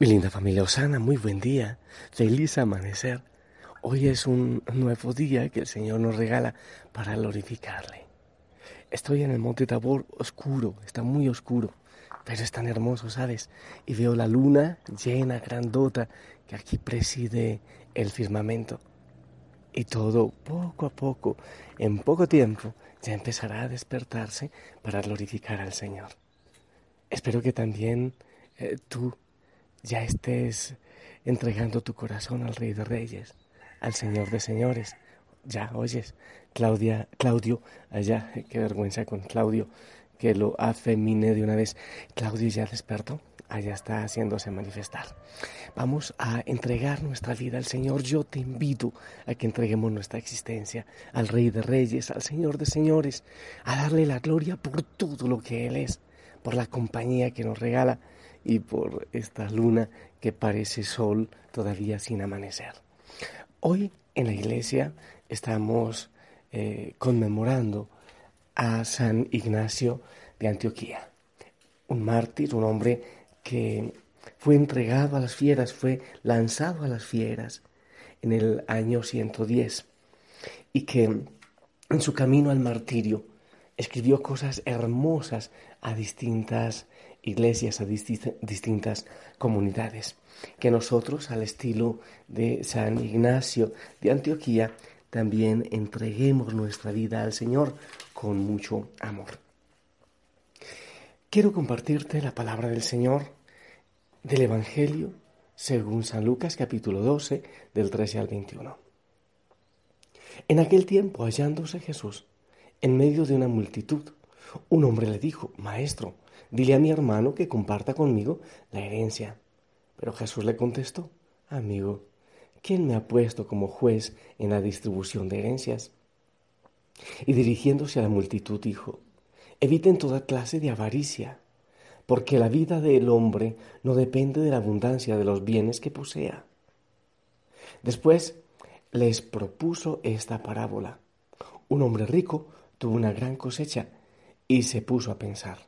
Mi linda familia Osana, muy buen día, feliz amanecer. Hoy es un nuevo día que el Señor nos regala para glorificarle. Estoy en el monte Tabor oscuro, está muy oscuro, pero es tan hermoso, ¿sabes? Y veo la luna llena, grandota, que aquí preside el firmamento. Y todo, poco a poco, en poco tiempo, ya empezará a despertarse para glorificar al Señor. Espero que también eh, tú ya estés entregando tu corazón al Rey de Reyes, al Señor de Señores. Ya oyes, Claudia, Claudio, allá, qué vergüenza con Claudio, que lo afemine de una vez. Claudio ya despertó, allá está haciéndose manifestar. Vamos a entregar nuestra vida al Señor. Yo te invito a que entreguemos nuestra existencia al Rey de Reyes, al Señor de Señores, a darle la gloria por todo lo que Él es, por la compañía que nos regala y por esta luna que parece sol todavía sin amanecer. Hoy en la iglesia estamos eh, conmemorando a San Ignacio de Antioquía, un mártir, un hombre que fue entregado a las fieras, fue lanzado a las fieras en el año 110 y que en su camino al martirio escribió cosas hermosas a distintas iglesias, a distintas comunidades, que nosotros, al estilo de San Ignacio de Antioquía, también entreguemos nuestra vida al Señor con mucho amor. Quiero compartirte la palabra del Señor del Evangelio según San Lucas capítulo 12 del 13 al 21. En aquel tiempo, hallándose Jesús en medio de una multitud, un hombre le dijo, Maestro, dile a mi hermano que comparta conmigo la herencia. Pero Jesús le contestó, Amigo, ¿quién me ha puesto como juez en la distribución de herencias? Y dirigiéndose a la multitud dijo, Eviten toda clase de avaricia, porque la vida del hombre no depende de la abundancia de los bienes que posea. Después les propuso esta parábola. Un hombre rico tuvo una gran cosecha y se puso a pensar,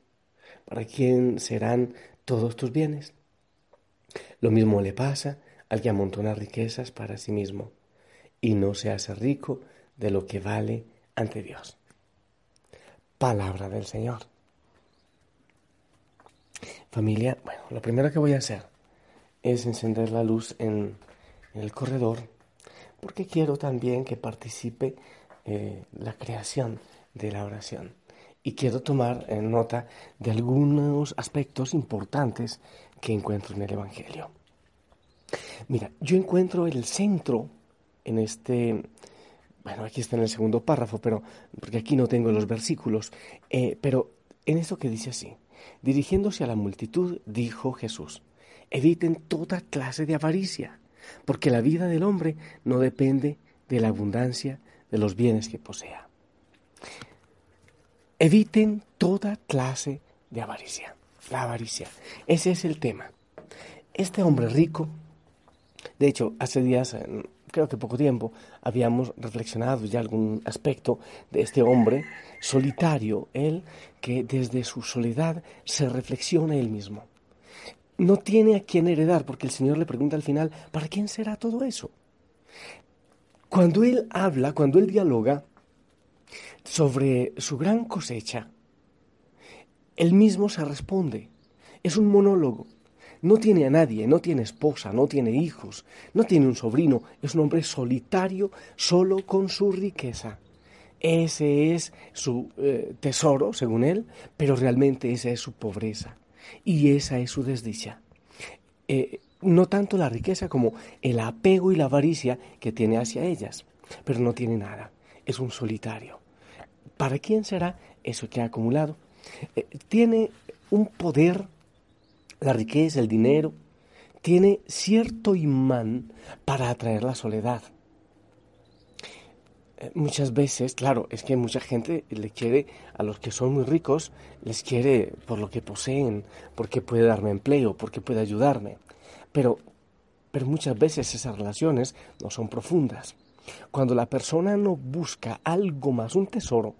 ¿Para quién serán todos tus bienes? Lo mismo le pasa al que amontona riquezas para sí mismo y no se hace rico de lo que vale ante Dios. Palabra del Señor. Familia, bueno, lo primero que voy a hacer es encender la luz en, el corredor porque quiero también que participe eh, la creación de la oración. Y quiero tomar nota de algunos aspectos importantes que encuentro en el Evangelio. Mira, yo encuentro el centro en este, bueno, aquí está en el segundo párrafo, pero porque aquí no tengo los versículos, eh, pero en eso que dice así, dirigiéndose a la multitud, dijo Jesús, eviten toda clase de avaricia, porque la vida del hombre no depende de la abundancia de los bienes que posea. Eviten toda clase de avaricia. La avaricia. Ese es el tema. Este hombre rico, de hecho, hace días, creo que poco tiempo, habíamos reflexionado ya algún aspecto de este hombre solitario, él que desde su soledad se reflexiona él mismo. No tiene a quién heredar porque el Señor le pregunta al final, ¿para quién será todo eso? Cuando él habla, cuando él dialoga, sobre su gran cosecha, él mismo se responde. Es un monólogo. No tiene a nadie, no tiene esposa, no tiene hijos, no tiene un sobrino, es un hombre solitario, solo con su riqueza. Ese es su eh, tesoro, según él, pero realmente esa es su pobreza y esa es su desdicha. Eh, no tanto la riqueza como el apego y la avaricia que tiene hacia ellas, pero no tiene nada, es un solitario. ¿Para quién será eso que ha acumulado? Eh, tiene un poder, la riqueza, el dinero, tiene cierto imán para atraer la soledad. Eh, muchas veces, claro, es que mucha gente le quiere, a los que son muy ricos, les quiere por lo que poseen, porque puede darme empleo, porque puede ayudarme. Pero, pero muchas veces esas relaciones no son profundas. Cuando la persona no busca algo más, un tesoro,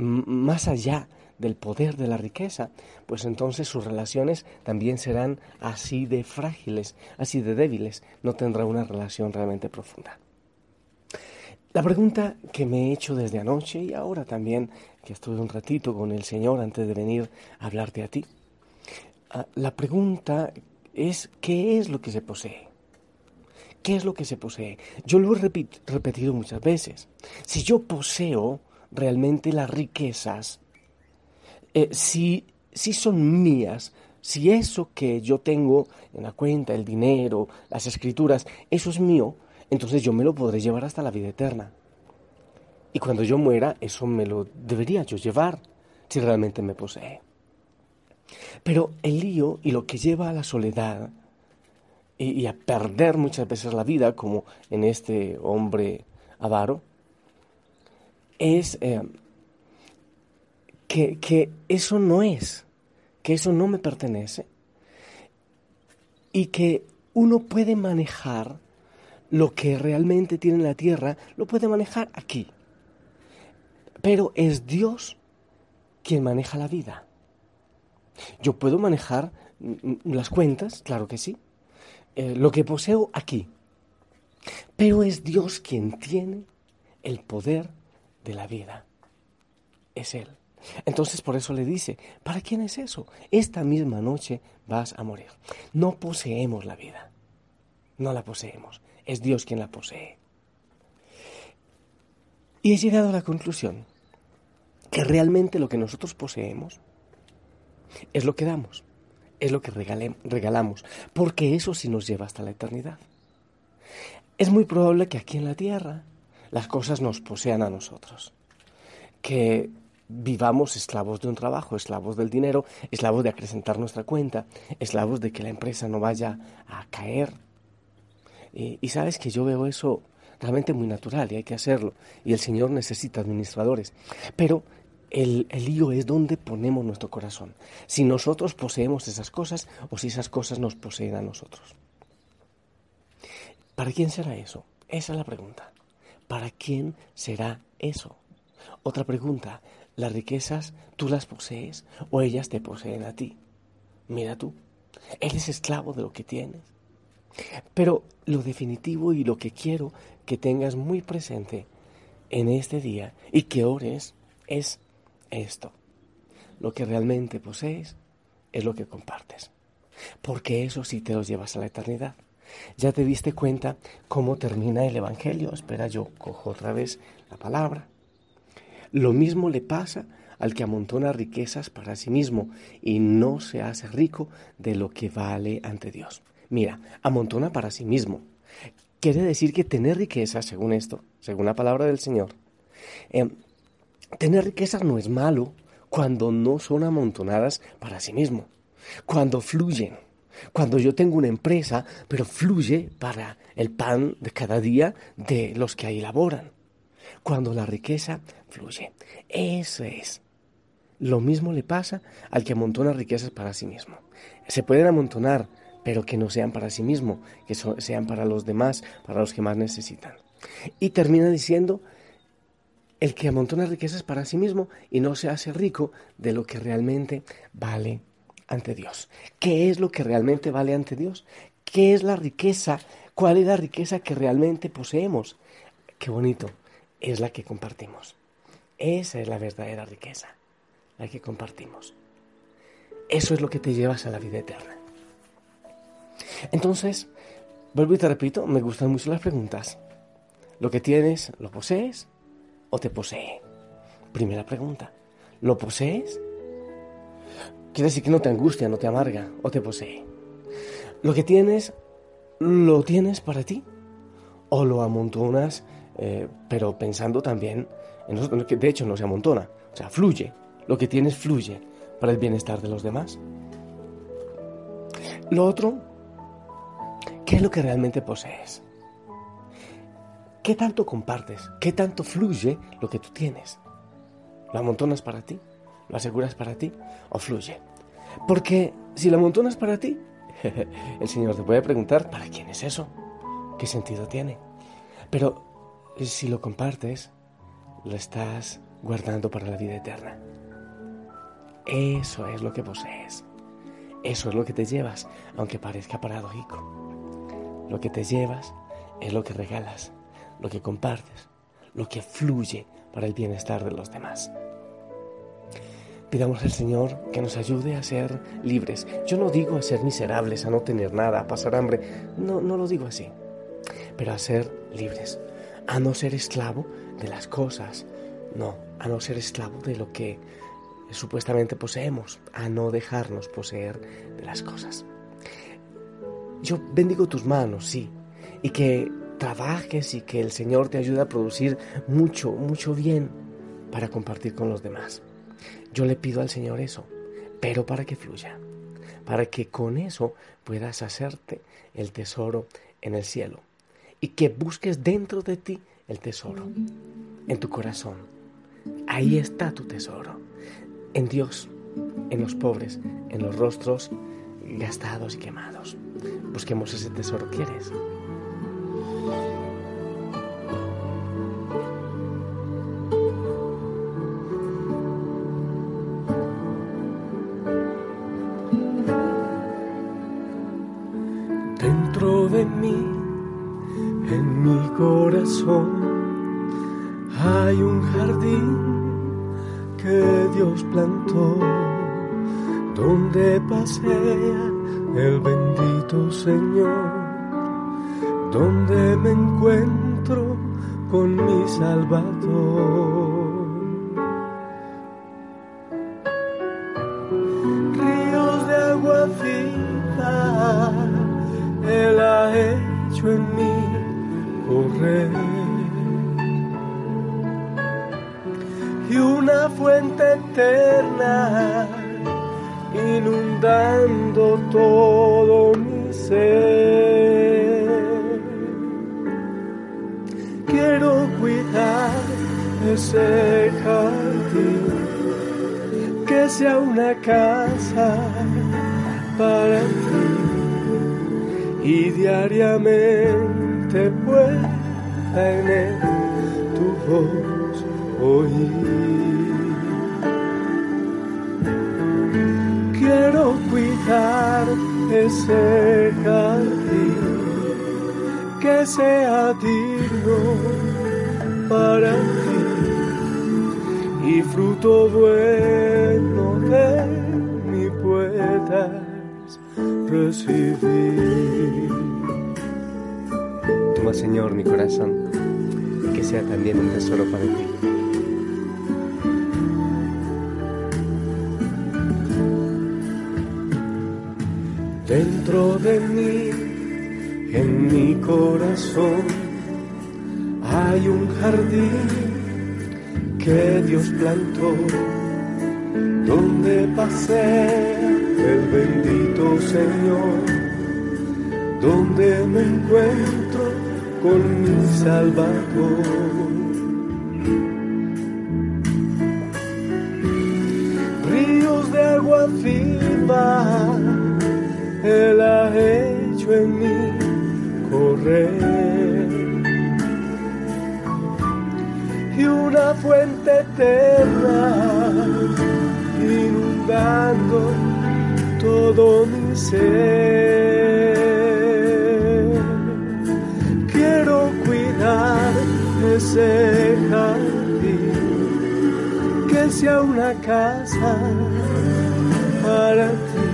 más allá del poder de la riqueza, pues entonces sus relaciones también serán así de frágiles, así de débiles, no tendrá una relación realmente profunda. La pregunta que me he hecho desde anoche y ahora también que estuve un ratito con el Señor antes de venir a hablarte a ti, ah, la pregunta es ¿qué es lo que se posee? ¿Qué es lo que se posee? Yo lo he repetido muchas veces. Si yo poseo realmente las riquezas, eh, si, si son mías, si eso que yo tengo en la cuenta, el dinero, las escrituras, eso es mío, entonces yo me lo podré llevar hasta la vida eterna. Y cuando yo muera, eso me lo debería yo llevar, si realmente me posee. Pero el lío y lo que lleva a la soledad y, a perder muchas veces la vida, como en este hombre avaro, es eh, que, que eso no es, que eso no me pertenece y que uno puede manejar lo que realmente tiene la tierra, lo puede manejar aquí. Pero es Dios quien maneja la vida. Yo puedo manejar las cuentas, claro que sí, eh, lo que poseo aquí. Pero es Dios quien tiene el poder de la vida. Es Él. Entonces por eso le dice, ¿para quién es eso? Esta misma noche vas a morir. No poseemos la vida. No la poseemos es Dios quien la posee. Y he llegado a la conclusión que realmente lo que nosotros poseemos es lo que damos, es lo que regalamos, porque eso sí nos lleva hasta la eternidad. Es muy probable que aquí en la tierra las cosas nos posean a nosotros, que vivamos esclavos de un trabajo, esclavos del dinero, esclavos de acrecentar nuestra cuenta, esclavos de que la empresa no vaya a caer, y, sabes que yo veo eso realmente muy natural y hay que hacerlo. Y el Señor necesita administradores. Pero el, el, lío es donde ponemos nuestro corazón. Si nosotros poseemos esas cosas o si esas cosas nos poseen a nosotros. ¿Para quién será eso? Esa es la pregunta. ¿Para quién será eso? Otra pregunta. ¿Las riquezas tú las posees o ellas te poseen a ti? Mira tú. Eres esclavo de lo que tienes. Pero lo definitivo y lo que quiero que tengas muy presente en este día y que ores es esto. Lo que realmente posees es lo que compartes. Porque eso sí te lo llevas a la eternidad. Ya te diste cuenta cómo termina el Evangelio. Espera, yo cojo otra vez la palabra. Lo mismo le pasa al que amontona riquezas para sí mismo y no se hace rico de lo que vale ante Dios. Mira, amontona para sí mismo. Quiere decir que tener riquezas, según esto, según la palabra del Señor, em, tener riquezas no es malo cuando no son amontonadas para sí mismo, cuando fluyen. Cuando yo tengo una empresa, pero fluye para el pan de cada día de los que ahí laboran. Cuando la riqueza fluye. Eso es. Lo mismo le pasa al que amontona riquezas para sí mismo. Se pueden amontonar pero que no sean para sí mismo, que sean para los demás, para los que más necesitan. Y termina diciendo, el que amontona riquezas para sí mismo y no se hace rico de lo que realmente vale ante Dios. ¿Qué es lo que realmente vale ante Dios? ¿Qué es la riqueza? ¿Cuál es la riqueza que realmente poseemos? Qué bonito, es la que compartimos. Esa es la verdadera riqueza, la que compartimos. Eso es lo que te llevas a la vida eterna. Entonces, vuelvo y te repito, me gustan mucho las preguntas. ¿Lo que tienes, lo posees o te posee? Primera pregunta. ¿Lo posees? Quiere decir que no te angustia, no te amarga o te posee. Lo que tienes, ¿lo tienes para ti? ¿O lo amontonas, eh, pero pensando también en que de hecho no se amontona, o sea, fluye. Lo que tienes fluye para el bienestar de los demás. Lo otro, ¿qué es lo que realmente posees? ¿Qué tanto compartes? ¿Qué tanto fluye lo que tú tienes? ¿Lo amontonas para ti? ¿Lo aseguras para ti? ¿O fluye? Porque si lo amontonas para ti, el Señor te puede preguntar, ¿para quién es eso? ¿Qué sentido tiene? Pero si lo compartes, lo estás guardando para la vida eterna. Eso es lo que posees. Eso es lo que te llevas, aunque parezca paradójico. Lo que te llevas es lo que regalas, lo que compartes, lo que fluye para el bienestar de los demás. Pidamos al Señor que nos ayude a ser libres. Yo no digo a ser miserables, a no tener nada, a pasar hambre. No, no lo digo así. Pero a ser libres. A no ser esclavo de las cosas. No, a no ser esclavo de lo que supuestamente poseemos. A no dejarnos poseer de las cosas. Yo bendigo tus manos, sí. Y que trabajes y que el Señor te ayude a producir mucho, mucho bien para compartir con los demás. Yo le pido al Señor eso, pero para que fluya, para que con eso puedas hacerte el tesoro en el cielo y que busques dentro de ti el tesoro, en tu corazón. Ahí está tu tesoro, en Dios, en los pobres, en los rostros gastados y quemados. Busquemos ese tesoro, ¿quieres? En mi corazón, hay un jardín que Dios plantó, donde pasea el bendito Señor, donde me encuentro con mi Salvador. En mí. Y una fuente eterna inundando todo mi ser. Quiero cuidar ese jardín, que sea una casa para ti y diariamente pueda en él tu voz oír. Quiero cuidar ese jardín que sea digno para ti y fruto bueno recibir. Toma, Señor, mi corazón, que sea también un tesoro para ti. Dentro de mí, en mi corazón, hay un jardín que Dios plantó, donde pasé el bendito Señor, donde me encuentro con mi Salvador. Ríos de agua viva, Él ha hecho en mí correr. Y una fuente eterna inundando todo mi ser. Quiero cuidar ese jardín, que sea una casa para ti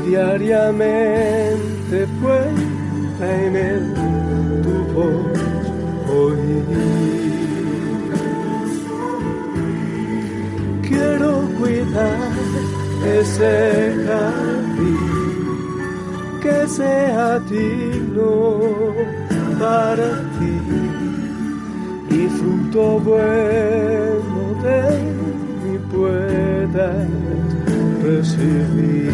diariamente pueda en él tu voz ese jardín que sea digno para ti y fruto bueno de mi puedas recibir.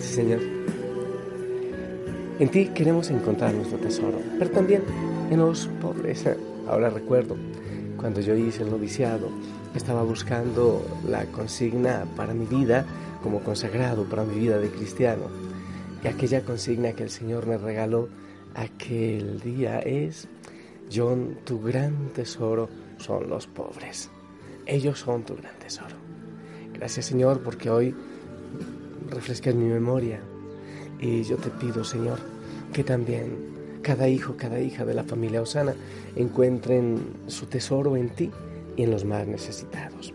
Sí, Señor. En ti queremos encontrar nuestro tesoro, pero también en los pobres. Ahora recuerdo, cuando yo hice el noviciado, estaba buscando la consigna para mi vida como consagrado, para mi vida de cristiano. Y aquella consigna que el Señor me regaló aquel día es, John, tu gran tesoro son los pobres. Ellos son tu gran tesoro. Gracias Señor porque hoy refrescas mi memoria y yo te pido Señor que también cada hijo, cada hija de la familia Osana encuentren su tesoro en ti y en los más necesitados.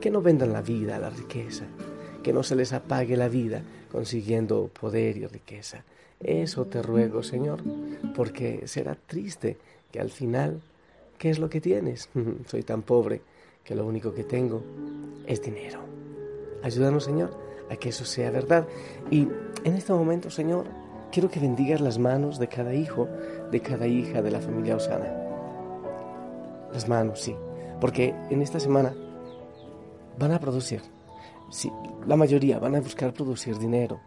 Que no vendan la vida, la riqueza, que no se les apague la vida consiguiendo poder y riqueza. Eso te ruego, Señor, porque será triste que al final, ¿qué es lo que tienes? Soy tan pobre que lo único que tengo es dinero. Ayúdanos, Señor, a que eso sea verdad. Y en este momento, Señor, quiero que bendigas las manos de cada hijo, de cada hija de la familia Osana. Las manos, sí, porque en esta semana van a producir, sí, la mayoría van a buscar producir dinero.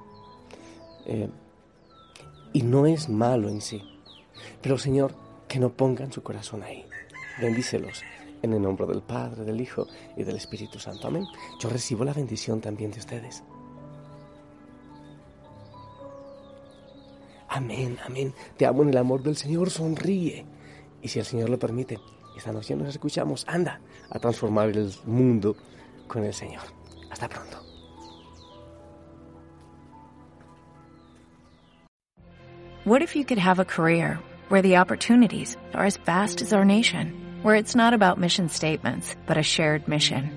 Eh, y no es malo en sí, pero Señor, que no pongan su corazón ahí. Bendícelos en el nombre del Padre, del Hijo y del Espíritu Santo. Amén. Yo recibo la bendición también de ustedes. Amén, amén. Te amo en el amor del Señor, sonríe. Y si el Señor lo permite, esta noche nos escuchamos. Anda a transformar el mundo con el Señor. Hasta pronto. What if you could have a career where the opportunities are as vast as our nation, where it's not about mission statements, but a shared mission?